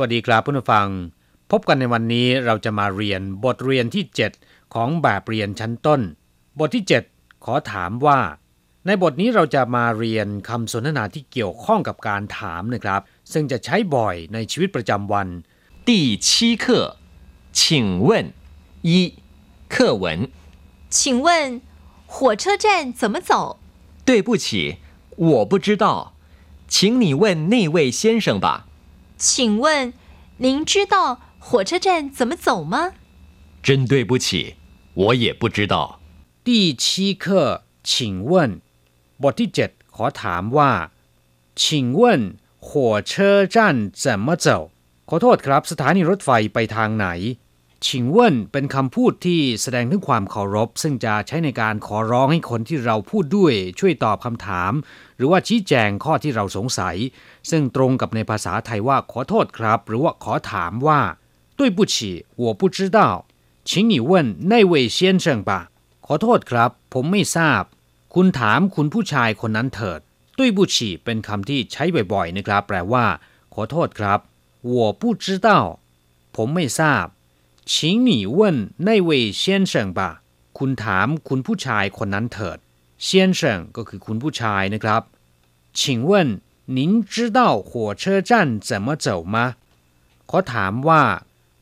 วัสดีครับผู้ฟัง พบกันในวันนี้เราจะมาเรียนบทเรียนที่ 7 ของแบบเรียนชั้นต้น บทที่ 7 ขอถามว่า ในบทนี้เราจะมาเรียนคำสนทนาที่เกี่ยวข้องกับการถามนะครับ ซึ่งจะใช้บ่อยในชีวิตประจำวัน 第七课，请问一课文。请问火车站怎么走？对不起，我不知道，请你问那位先生吧。 请问您知道火车站怎么走吗？真对不起，我也不知道。第七课请问บทที่ 7 ขอถามว่า请问火车站怎么走ขอโทษครับ สถานีรถไฟไปทางไหน ชิงเว่นเป็นคำพูดที่แสดงถึงความเคารพ ซึ่งจะใช้ในการขอร้องให้คนที่เราพูดด้วยช่วยตอบคำถาม หรือว่าชี้แจงข้อที่เราสงสัย ซึ่งตรงกับในภาษาไทยว่าขอโทษครับ หรือว่าขอถามว่า对不起我不知道请你问那位先生吧ขอโทษครับ ผมไม่ทราบ คุณถามคุณผู้ชายคนนั้นเถิดด้วยบุชีเป็นคำที่ใช้บ่อยๆนะครับ แปลว่า ขอโทษครับ我不知道ผมไม่ทราบ 请你问那位先生吧คุณถามคุณผู้ชายคนนั้นเถิด先生ก็คือคุณผู้ชายนะครับ请问您知道火车站怎么走吗ขอถามว่า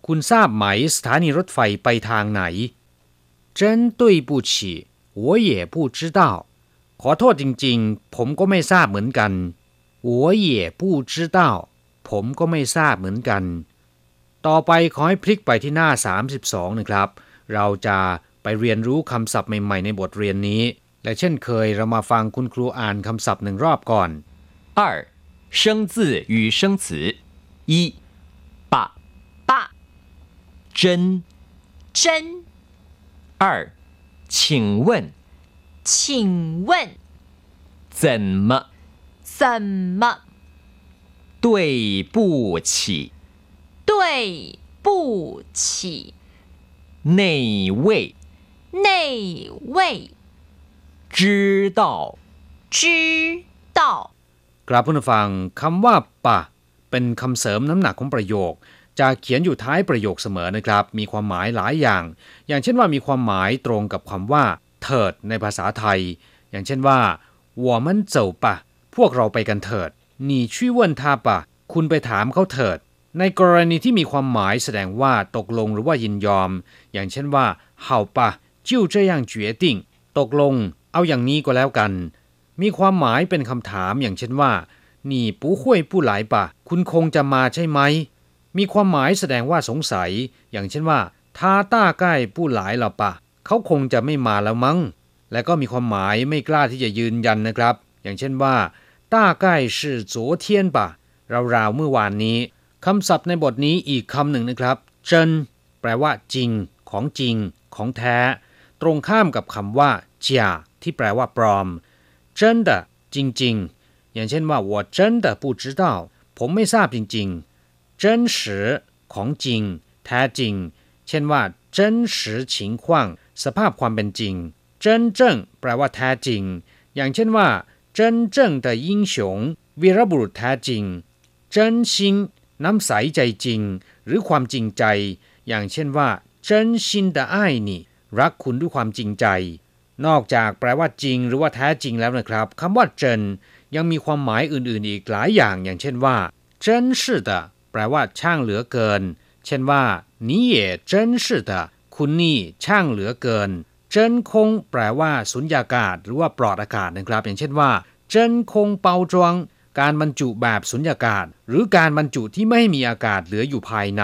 คุณทราบไหมสถานีรถไฟไปทางไหน真对不起我也不知道ขอโทษจริงๆ ผมก็ไม่ทราบเหมือนกัน我也不知道ผมก็ไม่ทราบเหมือนกัน ต่อไปขอให้พลิกไปที่หน้า 32 นะครับ เราจะไปเรียนรู้คำศัพท์ใหม่ๆในบทเรียนนี้ และเช่นเคยเรามาฟังคุณครูอ่านคำศัพท์หนึ่งรอบก่อน 二，生字与生词。一，爸，爸，真。真，二，请问请问怎么？怎么？对不起， 对不起，那位那位知道知道ครับผู้ฟังคำว่าปะเป็นคำเสริมน้ำหนักของประโยค จะเขียนอยู่ท้ายประโยคเสมอนะครับ มีความหมายหลายอย่าง อย่างเช่นว่ามีความหมายตรงกับคำว่า เถิดในภาษาไทย อย่างเช่นว่า我们走吧พวกเราไปกันเถิด你去问他吧คุณไปถามเขาเถิด ในกรณีที่มีความหมายแสดงว่าตกลงหรือว่ายินยอม อย่างเช่นว่า好吧就这样决定ตกลง เอาอย่างนี้ก็แล้วกัน มีความหมายเป็นคำถามอย่างเช่นว่า你不会不来吧คุณคงจะมาใช่ไหม มีความหมายแสดงว่าสงสัย อย่างเช่นว่า他大概不来了吧เขาคงจะไม่มาแล้วมั้ง และก็มีความหมายไม่กล้าที่จะยืนยันนะครับ อย่างเช่นว่า大概是昨天吧ราวๆเมื่อวานนี้ คำศัพท์ในบทนี้อีกคำหนึ่งนะครับเจนแปลว่า จริง ของจริง ของแท้ ตรงข้ามกับคำว่าเจียที่แปลว่าปลอม真的จริงๆ อย่างเช่นว่า我真的不知道ผมไม่ทราบจริงๆ真实ของจริง แท้จริง เช่นว่า真实情况สภาพความเป็นจริง真正แปลว่าแท้จริง อย่างเช่นว่า真正的英雄วีรบุรุษแท้จริง真心น้ ำใสใจจริง หรือความจริงใจ อย่างเช่นว่า真心的爱你รักคุณด้วยความจริงใจ นอกจากแปลว่าจริง หรือว่าแท้จริงแล้วนะครับคำว่าเจนยังมีความหมายอื่นๆอีกหลายอย่าง อย่างเช่นว่า真是的แปลว่าช่างเหลือเกิน เช่นว่า你也真是的คุณนี่ช่างเหลือเกินเจนคงแปลว่าสุญญากาศ หรือว่าปลอดอากาศนะครับ อย่างเช่นว่าเจนคงเปาจวง การบรรจุแบบสุญญากาศ หรือการบรรจุที่ไม่มีอากาศเหลืออยู่ภายใน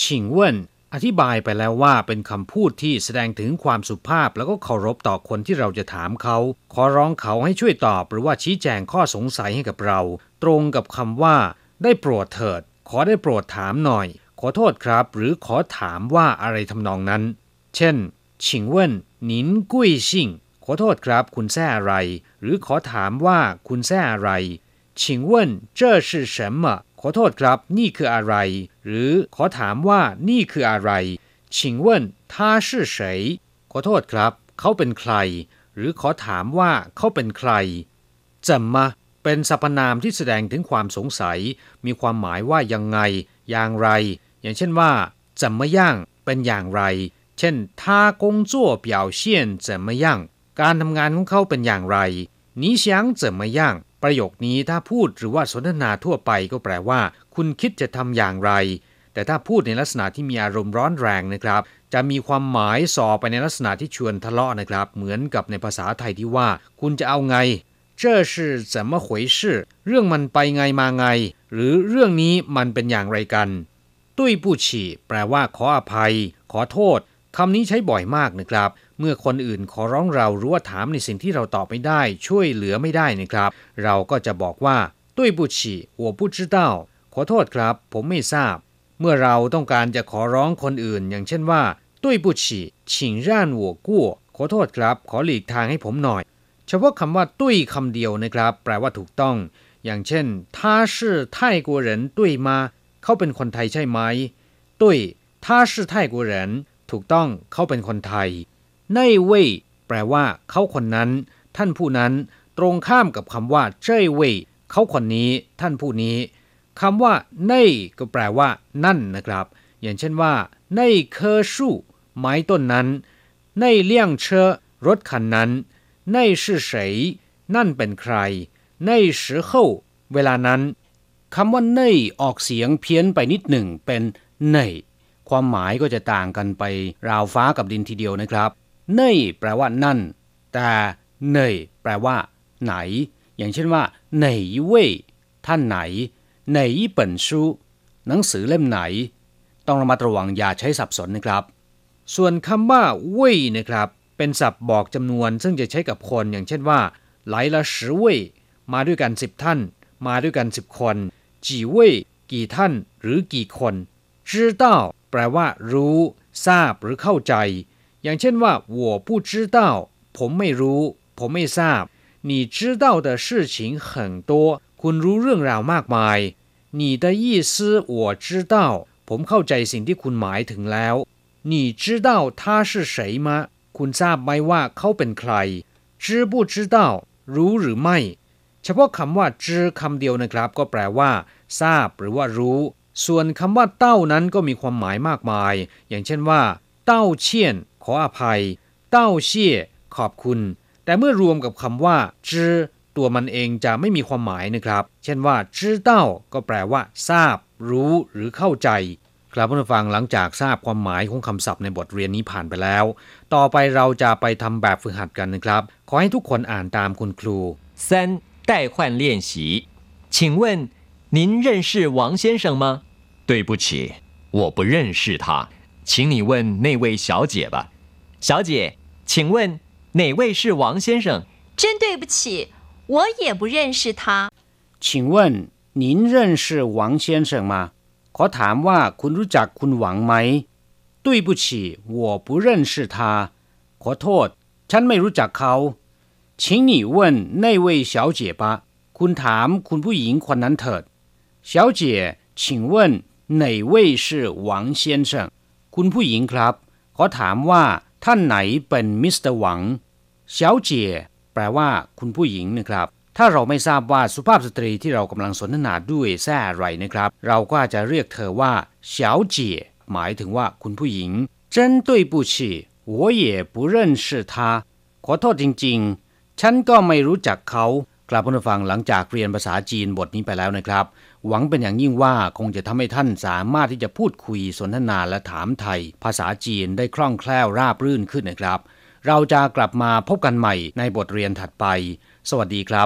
ชิงเว่นอธิบายไปแล้วว่าเป็นคำพูดที่แสดงถึงความสุภาพแล้วก็เคารพต่อคนที่เราจะถามเขา ขอร้องเขาให้ช่วยตอบหรือว่าชี้แจงข้อสงสัยให้กับเรา ตรงกับคำว่า ได้โปรดเถิด ขอได้โปรดถามหน่อย ขอโทษครับ หรือขอถามว่าอะไรทำนองนั้น เช่นชิงเว่นนินกุ้ยชิงขอโทษครับ คุณแซ่อะไร หรือขอถามว่าคุณแซ่อะไร 请问这是什么ขอโทษครับ นี่คืออะไร หรือขอถามว่านี่คืออะไร请问他是谁ขอโทษครับ เขาเป็นใคร หรือขอถามว่าเขาเป็นใคร怎么เป็นสรรพนามที่แสดงถึงความสงสัย มีความหมายว่ายังไง อย่างไร อย่างเช่นว่า怎么样เป็นอย่างไร เช่น他工作表现怎么样การทำงานของเขาเป็นอย่างไร你想怎么样 ประโยคนี้ถ้าพูดหรือว่าสนทนาทั่วไปก็แปลว่า คุณคิดจะทำอย่างไร แต่ถ้าพูดในลักษณะที่มีอารมณ์ร้อนแรงนะครับ จะมีความหมายส่อไปในลักษณะที่ชวนทะเลาะนะครับ เหมือนกับในภาษาไทยที่ว่า คุณจะเอาไง这是怎么回事เรื่องมันไปไงมาไง หรือเรื่องนี้มันเป็นอย่างไรกัน ตุ้ยผู้ฉี่แปลว่าขออภัย ขอโทษ คำนี้ใช้บ่อยมากนะครับ เมื่อคนอื่นขอร้องเราหรือว่าถามในสิ่งที่เราตอบไม่ได้ ช่วยเหลือไม่ได้นะครับ เราก็จะบอกว่าตุ้ยบุชิหัวปุจิเต้าขอโทษครับ ผมไม่ทราบ เมื่อเราต้องการจะขอร้องคนอื่น อย่างเช่นว่าตุ้ยบุชิฉิงร่านหัวกู้ขอโทษครับ ขอหลีกทางให้ผมหน่อย เฉพาะคำว่าตุ้ยคำเดียวนะครับ แปลว่าถูกต้อง อย่างเช่นท่าชื่อไทยกวเนตุ้ยมา เขาเป็นคนไทยใช่ไหมตุ้ยท่าชื่อไทยกวน ถูกต้องเข้าเป็นคนไทยในเว่ยแปลว่าเขาคนนั้น ท่านผู้นั้นตรงข้ามกับคำว่าเจ้ยเว่ยเขาคนนี้ ท่านผู้นี้คำว่าในก็แปลว่า นั่นนะครับ อย่างเช่นว่าในเคอสู่ไม้ต้นนั้น ในเลี่ยงเชอรถคันนั้น ในชื่อเฉยนั่นเป็นใคร ในสือเเวลานั้นคำว่าในออกเสียงเพี้ยนไปนิดหนึ่งเป็นใน ความหมายก็จะต่างกันไปราวฟ้ากับดินทีเดียวนะครับเน่ยแปลว่านั่น แต่เน่ยแปลว่า ไหน อย่างเช่นว่าไหนเว่ยท่านไหนไหนเปิ่นชูหนังสือเล่มไหน ต้องระมัดระวังอย่าใช้สับสนนะครับ ส่วนคำว่าเว่ยนะครับ เป็นศัพท์บอกจำนวน ซึ่งจะใช้กับคนอย่างเช่นว่าหลายละสิเว่ยมาด้วยกันสิบท่าน มาด้วยกันสิบคนจีเว่ยกี่ท่าน หรือกี่คน知道 แปลว่า รู้ ทราบหรือเข้าใจ อย่างเช่นว่า我不知道ผมไม่รู้ ผมไม่ทราบ你知道的事情很多คุณรู้เรื่องราวมากมาย你的意思我知道ผมเข้าใจสิ่งที่คุณหมายถึงแล้ว你知道他是谁吗คุณทราบไหมว่าเขาเป็นใคร知不知道รู้หรือไม่ เฉพาะคำว่าจื้อคำเดียวนะครับ ก็แปลว่า ทราบหรือว่ารู้ ส่วนคำว่าเต้านั้นก็มีความหมายมากมาย อย่างเช่นว่า เต้าเชี่ยน ขออภัย เต้าเชี่ยขอบคุณ แต่เมื่อรวมกับคำว่าจื้อตัวมันเองจะไม่มีความหมายนะครับ เช่นว่าจื้อเต้าก็แปลว่า ทราบ รู้หรือเข้าใจ ครับผู้ฟังหลังจากทราบความหมายของคำศัพท์ในบทเรียนนี้ผ่านไปแล้ว ต่อไปเราจะไปทำแบบฝึกหัดกันนะครับ ขอให้ทุกคนอ่านตามคุณครู三代换练习请问 您认识王先生吗？对不起，我不认识他，请你问那位小姐吧。小姐，请问哪位是王先生？真对不起，我也不认识他。请问您认识王先生吗？ขอถามว่าคุณรู้จักคุณหวังไหม对不起，我不认识他。ขอโทษ ฉันไม่รู้จักเขา请你问那位小姐吧。คุณถามคุณผู้หญิงคนนั้นเถิด 小姐请问哪位是王先生คุณผู้หญิงครับ ขอถามว่าท่านไหนเป็นมิสเตอร์หวัง小姐แปลว่า คุณผู้หญิงนะครับ ถ้าเราไม่ทราบว่าสุภาพสตรีที่เรากำลังสนทนาด้วยแท้อะไรนะครับ เราก็อาจจะเรียกเธอว่า小姐หมายถึงว่า คุณผู้หญิง真对不起我也不认识他ขอโทษจริงๆ ฉันก็ไม่รู้จักเขา กลับผู้ฟังหลังจากเรียนภาษาจีนบทนี้ไปแล้วนะครับ หวังเป็นอย่างยิ่งว่าคงจะทำให้ท่านสามารถที่จะพูดคุยสนทนาและถามไทย ภาษาจีนได้คล่องแคล่วราบรื่นขึ้นนะครับ เราจะกลับมาพบกันใหม่ในบทเรียนถัดไป สวัสดีครับ